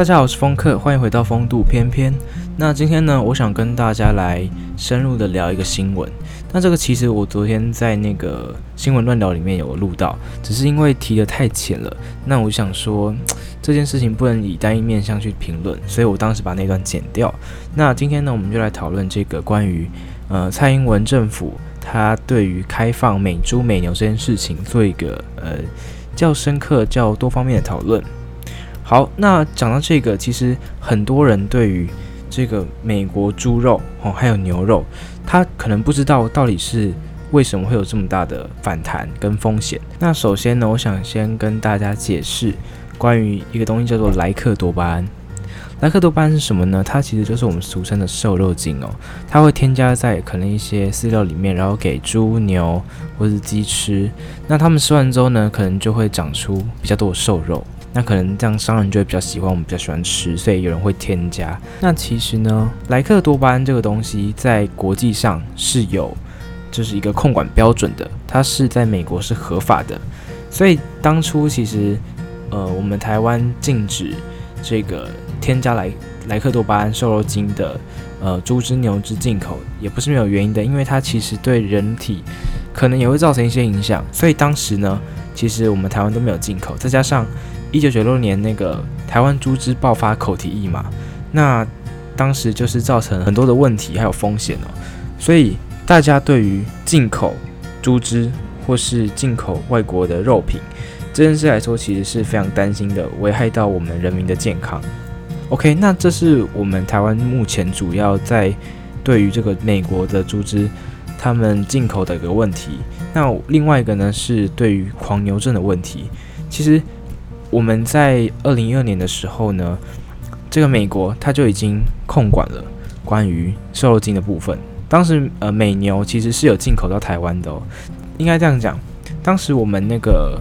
大家好，我是风客，欢迎回到风度翩翩。那今天呢，我想跟大家来深入的聊一个新闻。那这个其实我昨天在那个新闻乱聊里面有录到，只是因为提得太浅了。那我想说这件事情不能以单一面向去评论，所以我当时把那段剪掉。那今天呢，我们就来讨论这个关于呃蔡英文政府他对于开放美猪美牛这件事情做一个呃较深刻、较多方面的讨论。好，那讲到这个，其实很多人对于这个美国猪肉哦，还有牛肉，他可能不知道到底是为什么会有这么大的反弹跟风险。那首先呢，我想先跟大家解释关于一个东西叫做莱克多巴胺。莱克多巴胺是什么呢？它其实就是我们俗称的瘦肉精哦，它会添加在可能一些饲料里面，然后给猪牛或者是鸡吃。那它们吃完之后呢，可能就会长出比较多的瘦肉。那可能这样商人就会比较喜欢，我们比较喜欢吃，所以有人会添加。那其实呢，莱克多巴胺这个东西在国际上是有，就是一个控管标准的，它是在美国是合法的。所以当初其实，呃，我们台湾禁止这个添加莱莱克多巴胺瘦肉精的，呃，猪只牛只进口，也不是没有原因的，因为它其实对人体可能也会造成一些影响。所以当时呢，其实我们台湾都没有进口，再加上。一九九六年那个台湾猪只爆发口蹄疫嘛，那当时就是造成很多的问题还有风险哦，所以大家对于进口猪只或是进口外国的肉品这件事来说，其实是非常担心的，危害到我们人民的健康。OK，那这是我们台湾目前主要在对于这个美国的猪只他们进口的一个问题。那另外一个呢是对于狂牛症的问题，其实。我们在二零一二年的时候呢，这个美国它就已经控管了关于瘦肉精的部分。当时呃美牛其实是有进口到台湾的哦，应该这样讲。当时我们那个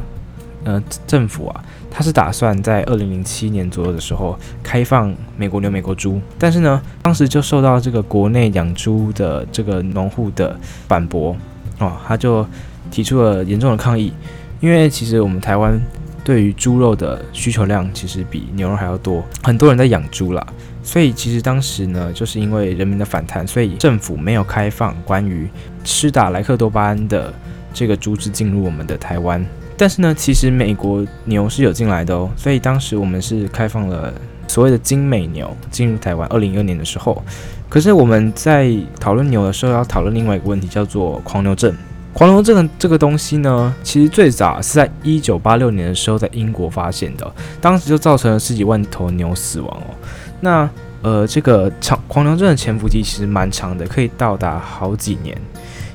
呃政府啊，它是打算在二零零七年左右的时候开放美国牛、美国猪，但是呢，当时就受到这个国内养猪的这个农户的反驳哦，他就提出了严重的抗议，因为其实我们台湾。对于猪肉的需求量其实比牛肉还要多，很多人在养猪啦，所以其实当时呢，就是因为人民的反弹，所以政府没有开放关于吃打莱克多巴胺的这个猪只进入我们的台湾。但是呢，其实美国牛是有进来的哦，所以当时我们是开放了所谓的精美牛进入台湾。二零一二年的时候，可是我们在讨论牛的时候，要讨论另外一个问题，叫做狂牛症。狂牛症这个这个东西呢，其实最早是在一九八六年的时候在英国发现的，当时就造成了十几万头牛死亡哦。那呃，这个长狂牛症的潜伏期其实蛮长的，可以到达好几年。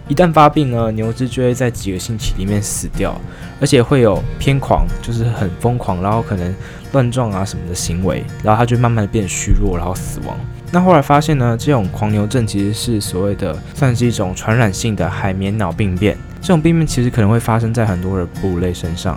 一旦发病呢，牛只就会在几个星期里面死掉，而且会有偏狂，就是很疯狂，然后可能乱撞啊什么的行为，然后它就慢慢的变虚弱，然后死亡。那后来发现呢，这种狂牛症其实是所谓的，算是一种传染性的海绵脑病变。这种病变其实可能会发生在很多的哺乳类身上，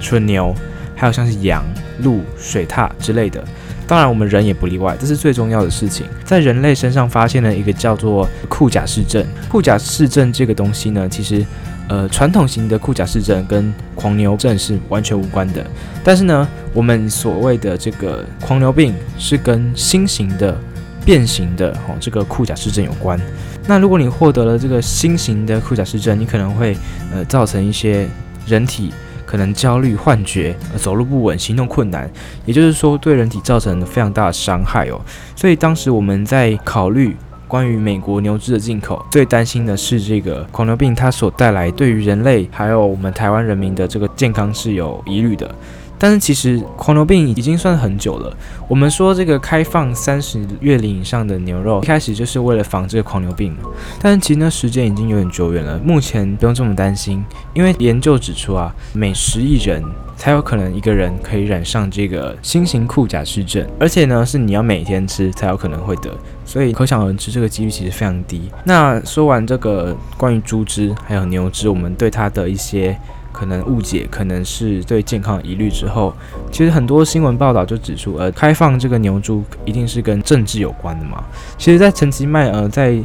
除了牛，还有像是羊、鹿、水獭之类的。当然，我们人也不例外。这是最重要的事情，在人类身上发现了一个叫做库贾氏症。库贾氏症这个东西呢，其实，呃，传统型的库贾氏症跟狂牛症是完全无关的。但是呢，我们所谓的这个狂牛病是跟新型的。变形的哦，这个库甲失症有关。那如果你获得了这个新型的库甲失症，你可能会呃造成一些人体可能焦虑、幻觉、走路不稳、行动困难，也就是说对人体造成非常大的伤害哦。所以当时我们在考虑关于美国牛只的进口，最担心的是这个狂牛病它所带来对于人类还有我们台湾人民的这个健康是有疑虑的。但是其实狂牛病已经算很久了。我们说这个开放三十月龄以上的牛肉，一开始就是为了防这个狂牛病。但是其实呢，时间已经有点久远了。目前不用这么担心，因为研究指出啊，每十亿人才有可能一个人可以染上这个新型库甲氏症，而且呢是你要每天吃才有可能会得。所以可想而知，这个几率其实非常低。那说完这个关于猪只还有牛只，我们对它的一些。可能误解，可能是对健康疑虑之后，其实很多新闻报道就指出，呃，开放这个牛猪一定是跟政治有关的嘛。其实，在陈其迈呃在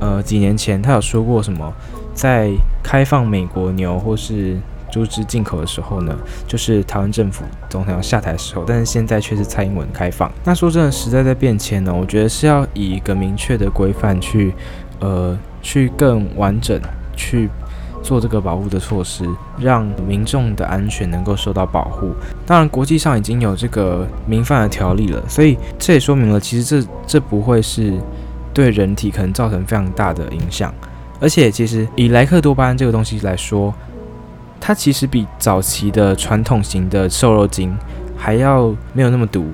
呃几年前，他有说过什么，在开放美国牛或是猪只进口的时候呢，就是台湾政府总统要下台的时候，但是现在却是蔡英文开放。那说真的，时代在变迁呢，我觉得是要以一个明确的规范去，呃，去更完整去。做这个保护的措施，让民众的安全能够受到保护。当然，国际上已经有这个民犯的条例了，所以这也说明了，其实这这不会是对人体可能造成非常大的影响。而且，其实以莱克多巴胺这个东西来说，它其实比早期的传统型的瘦肉精还要没有那么毒。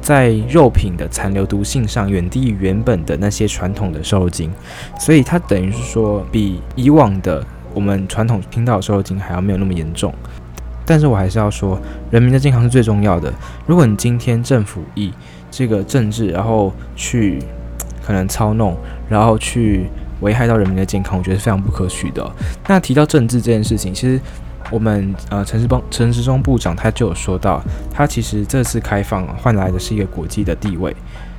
在肉品的残留毒性上远低于原本的那些传统的瘦肉精，所以它等于是说比以往的。我们传统听到的瘦肉精还要没有那么严重，但是我还是要说，人民的健康是最重要的。如果你今天政府以这个政治，然后去可能操弄，然后去危害到人民的健康，我觉得是非常不可取的。那提到政治这件事情，其实我们呃陈时邦陈时中部长他就有说到，他其实这次开放换来的是一个国际的地位。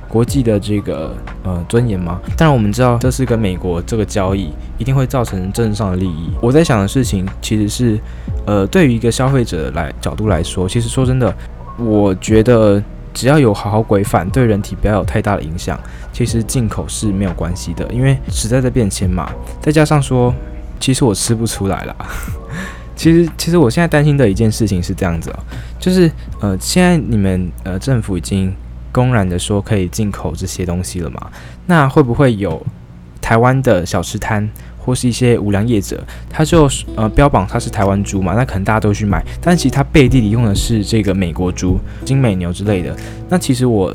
国际的这个呃尊严吗？当然我们知道这是跟美国这个交易一定会造成政治上的利益。我在想的事情其实是，呃，对于一个消费者来角度来说，其实说真的，我觉得只要有好好规范，对人体不要有太大的影响，其实进口是没有关系的。因为时代在变迁嘛，再加上说，其实我吃不出来啦。其实，其实我现在担心的一件事情是这样子哦，就是呃，现在你们呃政府已经。公然的说可以进口这些东西了嘛？那会不会有台湾的小吃摊或是一些无良业者，他就呃标榜他是台湾猪嘛？那可能大家都去买，但其实他背地里用的是这个美国猪、精美牛之类的。那其实我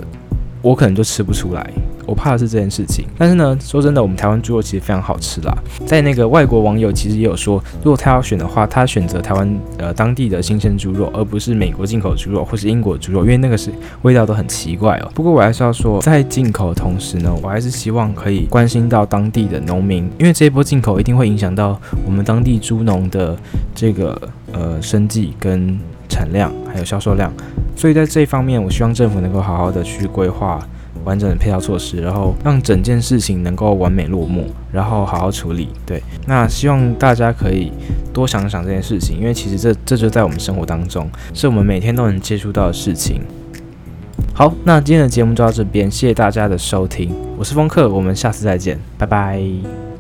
我可能就吃不出来。我怕的是这件事情，但是呢，说真的，我们台湾猪肉其实非常好吃啦。在那个外国网友其实也有说，如果他要选的话，他选择台湾呃当地的新鲜猪肉，而不是美国进口猪肉或是英国猪肉，因为那个是味道都很奇怪哦。不过我还是要说，在进口的同时呢，我还是希望可以关心到当地的农民，因为这一波进口一定会影响到我们当地猪农的这个呃生计跟产量还有销售量，所以在这一方面，我希望政府能够好好的去规划。完整的配套措施，然后让整件事情能够完美落幕，然后好好处理。对，那希望大家可以多想想这件事情，因为其实这这就在我们生活当中，是我们每天都能接触到的事情。好，那今天的节目就到这边，谢谢大家的收听，我是风客，我们下次再见，拜拜。